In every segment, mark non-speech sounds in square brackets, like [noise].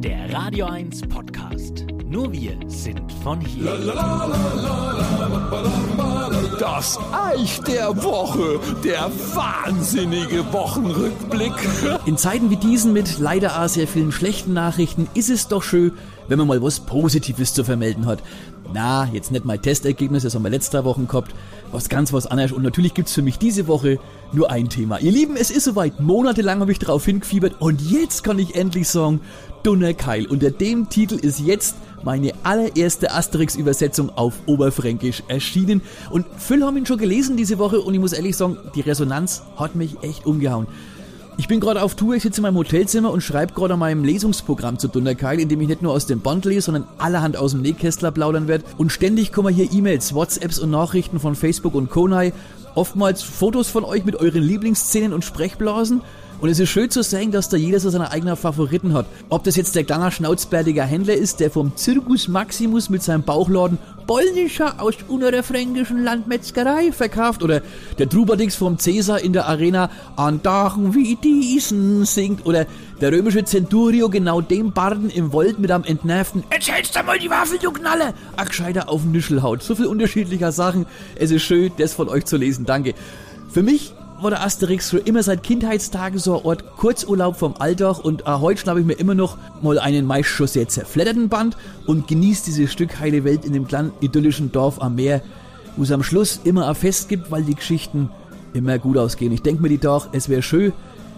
der Radio 1 Podcast. Nur wir sind von hier. Das Eich der Woche, der wahnsinnige Wochenrückblick. [laughs] In Zeiten wie diesen mit leider auch sehr vielen schlechten Nachrichten ist es doch schön, wenn man mal was Positives zu vermelden hat. Na, jetzt nicht mein Testergebnis, das haben wir letzte Woche gehabt, was ganz was anderes. Und natürlich gibt's für mich diese Woche nur ein Thema. Ihr Lieben, es ist soweit. Monatelang habe ich darauf hingefiebert und jetzt kann ich endlich sagen, Dunner Keil. Unter dem Titel ist jetzt meine allererste Asterix-Übersetzung auf Oberfränkisch erschienen. Und viele haben ihn schon gelesen diese Woche und ich muss ehrlich sagen, die Resonanz hat mich echt umgehauen. Ich bin gerade auf Tour, ich sitze in meinem Hotelzimmer und schreibe gerade an meinem Lesungsprogramm zu Dunderkeil, in dem ich nicht nur aus dem Band lese, sondern allerhand aus dem Nähkästler plaudern werde. Und ständig kommen hier E-Mails, WhatsApps und Nachrichten von Facebook und Konai. Oftmals Fotos von euch mit euren Lieblingsszenen und Sprechblasen. Und es ist schön zu sehen, dass da jeder so seine eigenen Favoriten hat. Ob das jetzt der kleine schnauzbärtiger Händler ist, der vom Circus Maximus mit seinem Bauchladen polnischer aus unserer fränkischen Landmetzgerei verkauft oder der Trubadix vom Cäsar in der Arena an Tagen wie diesen singt oder der römische Centurio genau dem Barden im Wald mit einem entnervten Jetzt hältst du mal die Waffe, du Knalle! Ach, gescheiter auf Nischelhaut. So viel unterschiedlicher Sachen. Es ist schön, das von euch zu lesen. Danke. Für mich war der Asterix schon immer seit Kindheitstagen so ein Ort Kurzurlaub vom Alltag und äh, heute schnappe ich mir immer noch mal einen meist schon sehr zerfledderten Band und genieße dieses Stück heile Welt in dem kleinen idyllischen Dorf am Meer, wo es am Schluss immer ein Fest gibt, weil die Geschichten immer gut ausgehen. Ich denke mir die Tag, es wäre schön,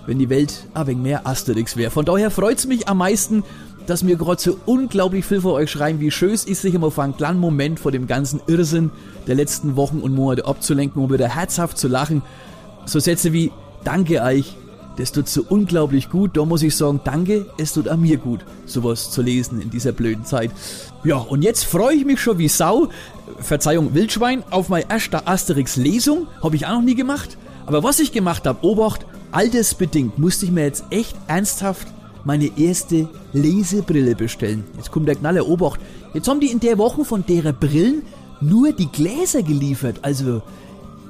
wenn die Welt ein wenig mehr Asterix wäre. Von daher freut es mich am meisten, dass mir gerade so unglaublich viel von euch schreiben, wie schön es ist, sich immer für einen kleinen Moment vor dem ganzen Irrsinn der letzten Wochen und Monate abzulenken und wieder herzhaft zu lachen so Sätze wie Danke euch, das tut so unglaublich gut. Da muss ich sagen, danke, es tut auch mir gut, sowas zu lesen in dieser blöden Zeit. Ja, und jetzt freue ich mich schon wie Sau, Verzeihung, Wildschwein, auf meine erste Asterix-Lesung. Habe ich auch noch nie gemacht. Aber was ich gemacht habe, Obacht, altersbedingt musste ich mir jetzt echt ernsthaft meine erste Lesebrille bestellen. Jetzt kommt der Knaller Obacht. Jetzt haben die in der Woche von derer Brillen nur die Gläser geliefert. Also